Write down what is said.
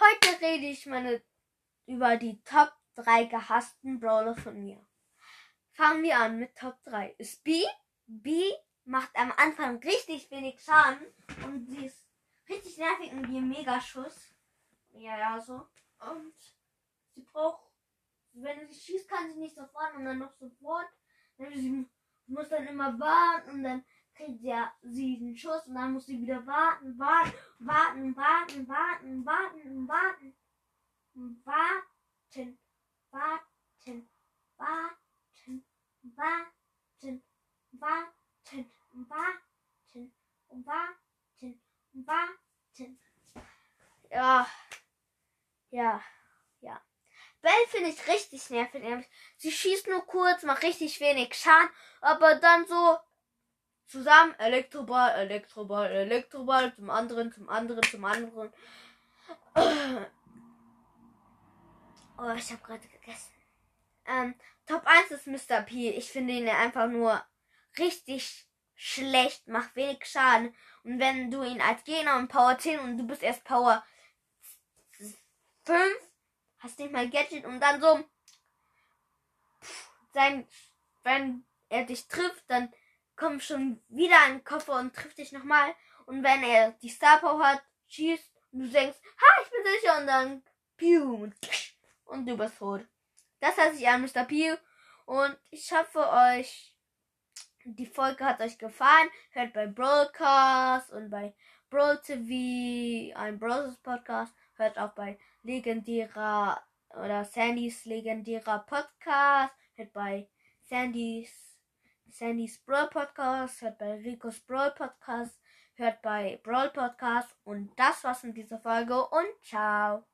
Heute rede ich meine über die Top 3 gehassten Brawler von mir. Fangen wir an mit Top 3. Ist B. B macht am Anfang richtig wenig Schaden und sie ist richtig nervig und ein Megaschuss. Ja, ja, so. Und sie braucht, wenn sie schießt, kann sie nicht sofort und dann noch sofort. Sie muss dann immer warten und dann kriegt ja sie einen Schuss und dann muss sie wieder warten, warten, warten, warten, warten, warten, warten, warten, warten, warten, warten, warten, warten, warten, warten. Ja, ja, ja. Bell finde ich richtig nervig. Sie schießt nur kurz, macht richtig wenig Schaden, aber dann so zusammen Elektroball, Elektroball, Elektroball, zum anderen, zum anderen, zum anderen. Oh, ich habe gerade gegessen. Ähm, Top 1 ist Mr. P. Ich finde ihn einfach nur richtig schlecht, macht wenig Schaden. Und wenn du ihn als Gegner und Power 10 und du bist erst Power 5, hast nicht mal Gadget und dann so sein, wenn er dich trifft, dann kommt schon wieder ein Koffer und trifft dich nochmal. Und wenn er die Star Power hat, schießt und du denkst, ha, ich bin sicher und dann piu und du bist tot. Das heißt ich an Mr. Piu und ich hoffe euch die Folge hat euch gefallen. Hört bei Broadcast und bei Brawl TV, ein Bros Podcast. Hört auch bei legendärer oder Sandys legendärer Podcast. Hört bei Sandys Sandys Brawl Podcast, hört bei Ricos Brawl Podcast, hört bei Brawl Podcast und das war's in dieser Folge und ciao.